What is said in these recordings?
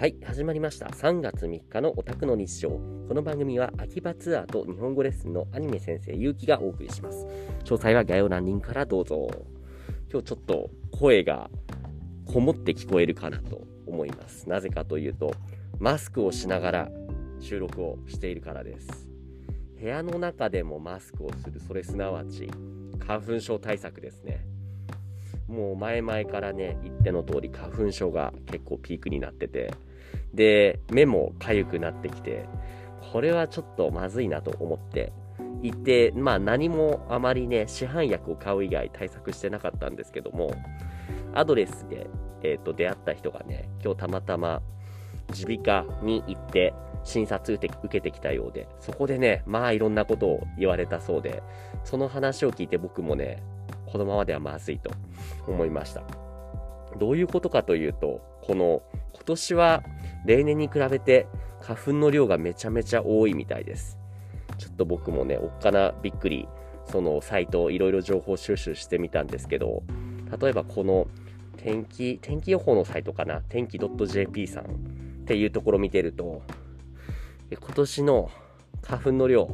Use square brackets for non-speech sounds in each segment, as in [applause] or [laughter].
はい、始まりました。3月3日のオタクの日常。この番組は秋葉ツアーと日本語レッスンのアニメ先生、ゆうきがお送りします。詳細は概要欄リンクからどうぞ。今日ちょっと声がこもって聞こえるかなと思います。なぜかというと、マスクをしながら収録をしているからです。部屋の中でもマスクをする、それすなわち花粉症対策ですね。もう前々からね、言っての通り花粉症が結構ピークになってて、で、目も痒くなってきて、これはちょっとまずいなと思っていて、まあ何もあまりね、市販薬を買う以外対策してなかったんですけども、アドレスで、えー、と出会った人がね、今日たまたま耳鼻科に行って診察受けてきたようで、そこでね、まあいろんなことを言われたそうで、その話を聞いて僕もね、このままではまずいと思いました。どういうことかというと、この今年は例年に比べて花粉の量がめちゃめちゃ多いみたいです。ちょっと僕もね、おっかなびっくり、そのサイトいろいろ情報収集してみたんですけど、例えばこの天気、天気予報のサイトかな、天気 .jp さんっていうところ見てると、今年の花粉の量、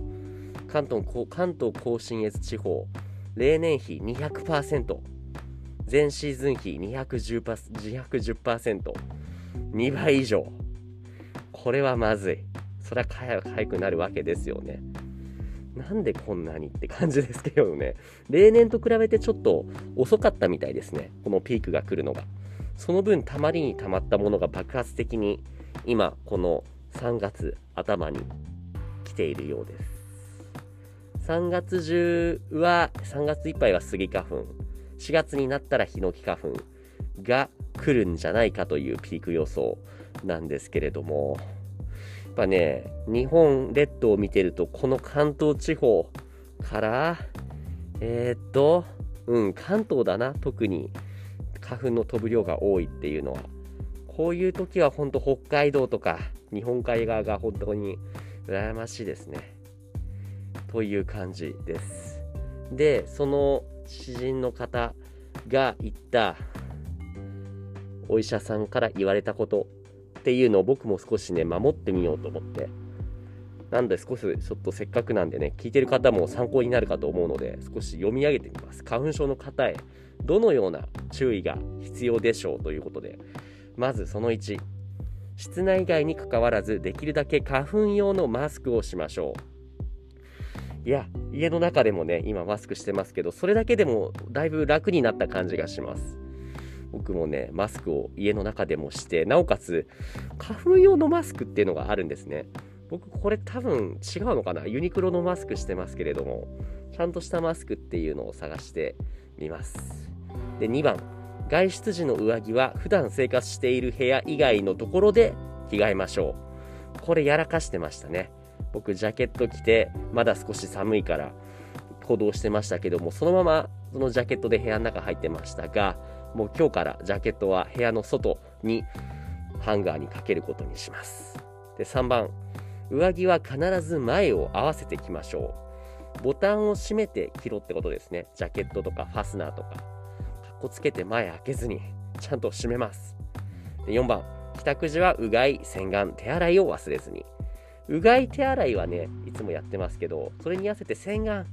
関東関東甲信越地方、例年比200%、前シーズン比210%、210%、2倍以上。これはまずい。それはかゆくなるわけですよね。なんでこんなにって感じですけどね。例年と比べてちょっと遅かったみたいですね。このピークが来るのが。その分、たまりにたまったものが爆発的に今、この3月頭に来ているようです。3月中は、3月いっぱいはスギ花粉。4月になったらヒノキ花粉が来るんじゃないかというピーク予想なんですけれども、やっぱね、日本列島を見てると、この関東地方から、えー、っと、うん、関東だな、特に花粉の飛ぶ量が多いっていうのは。こういう時は本当北海道とか日本海側が本当に羨ましいですね。という感じです。で、その知人の方が言ったお医者さんから言われたことっていうのを僕も少しね守ってみようと思って。なんで少しちょっとせっかくなんでね聞いてる方も参考になるかと思うので少し読み上げてみます。花粉症の方へどのような注意が必要でしょうということで。まずその1室内外にかかわらずできるだけ花粉用のマスクをしましょう。いや、家の中でもね、今マスクしてますけど、それだけでもだいぶ楽になった感じがします。僕もね、マスクを家の中でもして、なおかつ、花粉用のマスクっていうのがあるんですね。僕、これ多分違うのかな？ユニクロのマスクしてますけれども、ちゃんとしたマスクっていうのを探してみます。で、2番、外出時の上着は普段生活している部屋以外のところで着替えましょう。これやらかしてましたね。僕ジャケット着てまだ少し寒いから行動してましたけどもそのままそのジャケットで部屋の中入ってましたがもう今日からジャケットは部屋の外にハンガーにかけることにします。で3番上着は必ず前を合わせてきましょう。ボタンを閉めて着ろってことですね。ジャケットとかファスナーとか。かっこつけて前開けずにちゃんと閉めます。で4番帰宅時はうがい洗顔手洗いを忘れずに。うがい手洗いはね、いつもやってますけど、それに合わせて洗顔。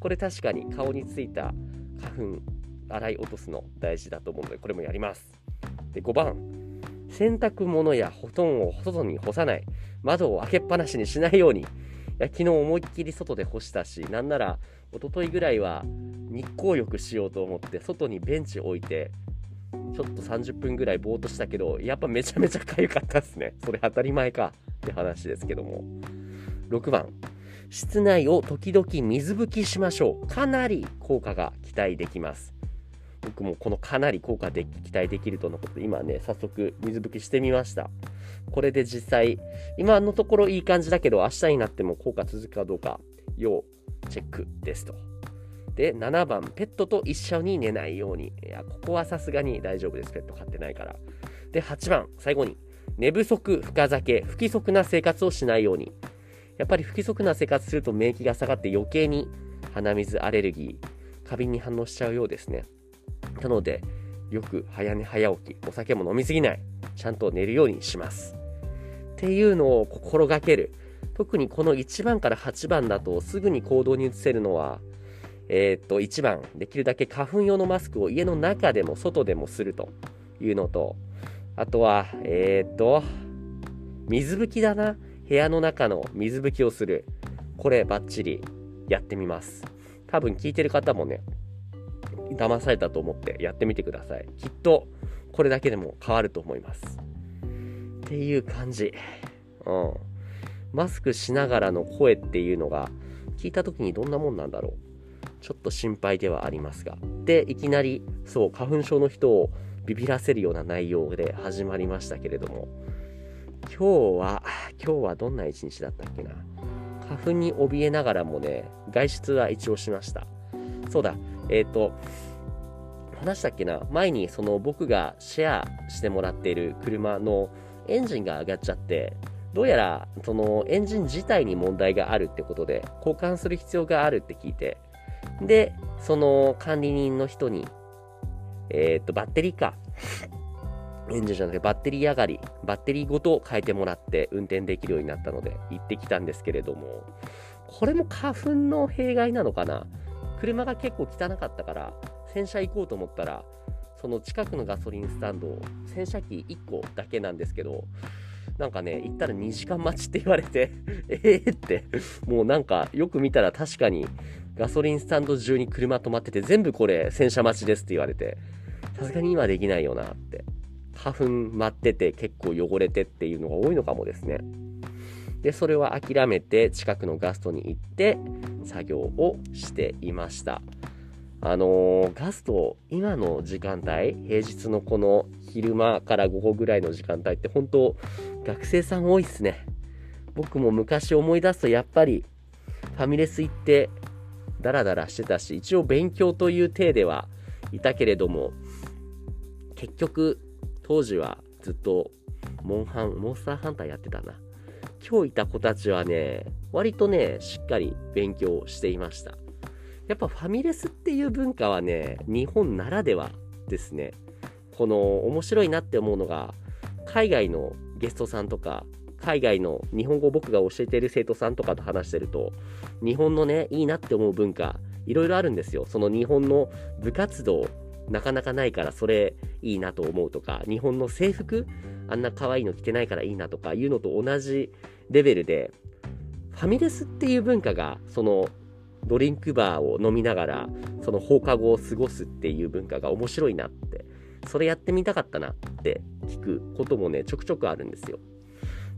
これ確かに顔についた花粉、洗い落とすの大事だと思うので、これもやります。で、5番、洗濯物や布団を外に干さない。窓を開けっぱなしにしないように。いや昨日思いっきり外で干したし、なんなら一昨日ぐらいは日光浴しようと思って外にベンチ置いてちょっと30分ぐらいぼーっとしたけどやっぱめちゃめちゃ痒かったっすねそれ当たり前かって話ですけども。6番、室内を時々水拭きしましょう。かなり効果が期待できます。僕もこのかなり効果で期待できるとのことで今ね、早速水拭きしてみました。これで実際、今のところいい感じだけど、明日になっても効果続くかどうか、要チェックですと。で、7番、ペットと一緒に寝ないように。いや、ここはさすがに大丈夫です。ペット飼ってないから。で、8番、最後に、寝不足、深酒、不規則な生活をしないように。やっぱり不規則な生活すると免疫が下がって余計に鼻水アレルギー、過敏に反応しちゃうようですね。なので、よく早寝早起き、お酒も飲みすぎない。ちゃんと寝るようにします。っていうのを心がける。特にこの1番から8番だとすぐに行動に移せるのは、えー、っと、1番、できるだけ花粉用のマスクを家の中でも外でもするというのと、あとは、えー、っと、水拭きだな。部屋の中の水拭きをする。これバッチリやってみます。多分聞いてる方もね、騙されたと思ってやってみてください。きっとこれだけでも変わると思います。っていう感じ。うん。マスクしながらの声っていうのが聞いた時にどんなもんなんだろう。ちょっと心配ではありますが。で、いきなり、そう、花粉症の人をビビらせるような内容で始まりましたけれども、今日は、今日はどんな一日だったっけな。花粉に怯えながらもね、外出は一応しました。そうだ、えっ、ー、と、話したっけな？前にその僕がシェアしてもらっている車のエンジンが上がっちゃって、どうやらそのエンジン自体に問題があるってことで交換する必要があるって聞いて、で、その管理人の人に、えっ、ー、と、バッテリーか。エンジンじゃなくてバッテリー上がり、バッテリーごと変えてもらって運転できるようになったので行ってきたんですけれども、これも花粉の弊害なのかな？車が結構汚かったから、洗車行こうと思ったら、その近くのガソリンスタンド、洗車機1個だけなんですけど、なんかね、行ったら2時間待ちって言われて [laughs] えーって、もうなんかよく見たら確かにガソリンスタンド中に車止まってて全部これ洗車待ちですって言われて、さすがに今できないよなって。花粉舞ってて結構汚れてっていうのが多いのかもですね。で、それは諦めて近くのガストに行って作業をしていました。あのー、ガスト、今の時間帯、平日のこの昼間から午後ぐらいの時間帯って本当学生さん多いっすね。僕も昔思い出すとやっぱりファミレス行ってダラダラしてたし、一応勉強という体ではいたけれども、結局当時はずっとモンハン、モンスターハンターやってたな。今日いた子たちはね、割とね、しっかり勉強していました。やっぱファミレスっていう文化はね、日本ならではですね。この面白いなって思うのが、海外のゲストさんとか、海外の日本語を僕が教えている生徒さんとかと話してると、日本のね、いいなって思う文化、いろいろあるんですよ。その日本の部活動、なかなかないからそれいいなと思うとか、日本の制服、あんな可愛いの着てないからいいなとかいうのと同じレベルで、ファミレスっていう文化が、そのドリンクバーを飲みながら、その放課後を過ごすっていう文化が面白いなって、それやってみたかったなって聞くこともね、ちょくちょくあるんですよ。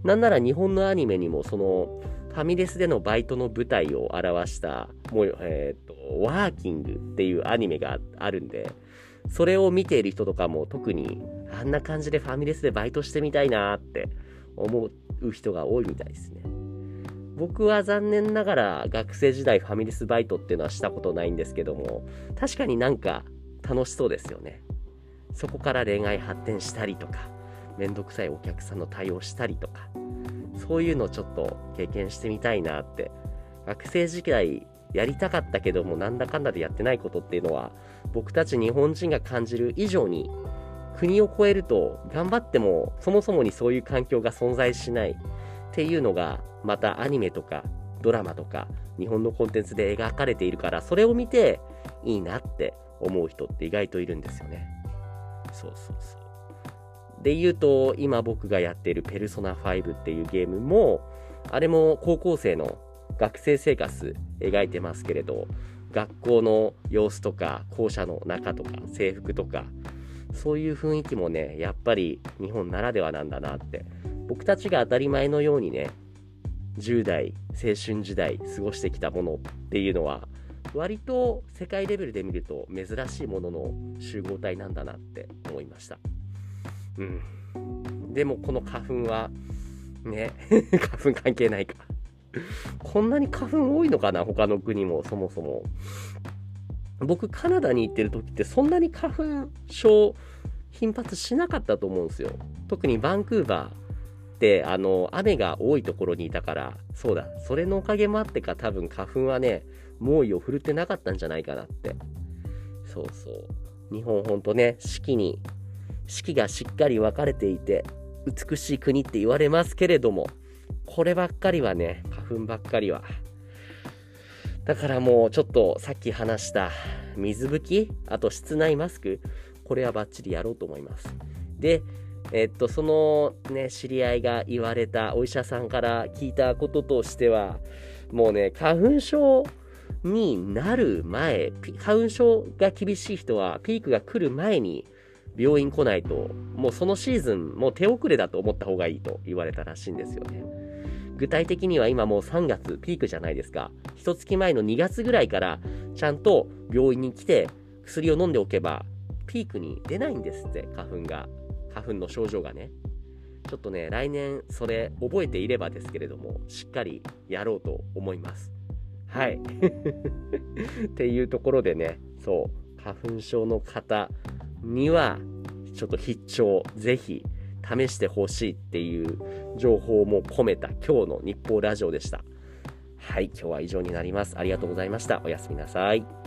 なんなら日本のアニメにもそのファミレスでのバイトの舞台を表したもう、えーと、とワーキングっていうアニメがあるんでそれを見ている人とかも特にあんな感じでファミレスでバイトしてみたいなって思う人が多いみたいですね。僕は残念ながら学生時代ファミレスバイトっていうのはしたことないんですけども確かになんか楽しそうですよね。そこから恋愛発展したりとかめんどくさいお客さんの対応したりとかそういうのちょっと経験してみたいなって学生時代やりたかったけどもなんだかんだでやってないことっていうのは僕たち日本人が感じる以上に国を越えると頑張ってもそもそもにそういう環境が存在しないっていうのがまたアニメとかドラマとか日本のコンテンツで描かれているからそれを見ていいなって思う人って意外といるんですよね。そうそうそう。で言うと今僕がやっているペルソナ5っていうゲームもあれも高校生の学生生活描いてますけれど学校の様子とか校舎の中とか制服とかそういう雰囲気もねやっぱり日本ならではなんだなって。僕たちが当たり前のようにね10代青春時代過ごしてきたものっていうのは割と世界レベルで見ると珍しいものの集合体なんだなって思いました。うん。でもこの花粉はね [laughs] 花粉関係ないか。こんなに花粉多いのかな他の国もそもそも。僕、カナダに行ってる時ってそんなに花粉症頻発しなかったと思うんですよ。特にバンクーバーってあの雨が多いところにいたからそうだそれのおかげもあってか多分花粉はね猛威を振るってなかったんじゃないかなってそうそう日本ほんとね四季に四季がしっかり分かれていて、美しい国って言われますけれども、こればっかりはね、花粉ばっかりは。だからもうちょっとさっき話した水拭き、あと室内マスク、これはバッチリやろうと思います。で、えっと、そのね、知り合いが言われたお医者さんから聞いたこととしては、もうね、花粉症になる前、花粉症が厳しい人は、ピークが来る前に病院来ないと、もうそのシーズン、もう手遅れだと思った方がいいと言われたらしいんですよね。具体的には今もう3月ピークじゃないですか。一月前の2月ぐらいからちゃんと病院に来て薬を飲んでおけばピークに出ないんですって、花粉が。花粉の症状がね。ちょっとね、来年それ覚えていればですけれども、しっかりやろうと思います。はい。[laughs] っていうところでね、そう、花粉症の方には、ちょっと必聴、ぜひ試してほしいっていう情報も込めた今日の日報ラジオでした。はい、今日は以上になります。ありがとうございました。おやすみなさい。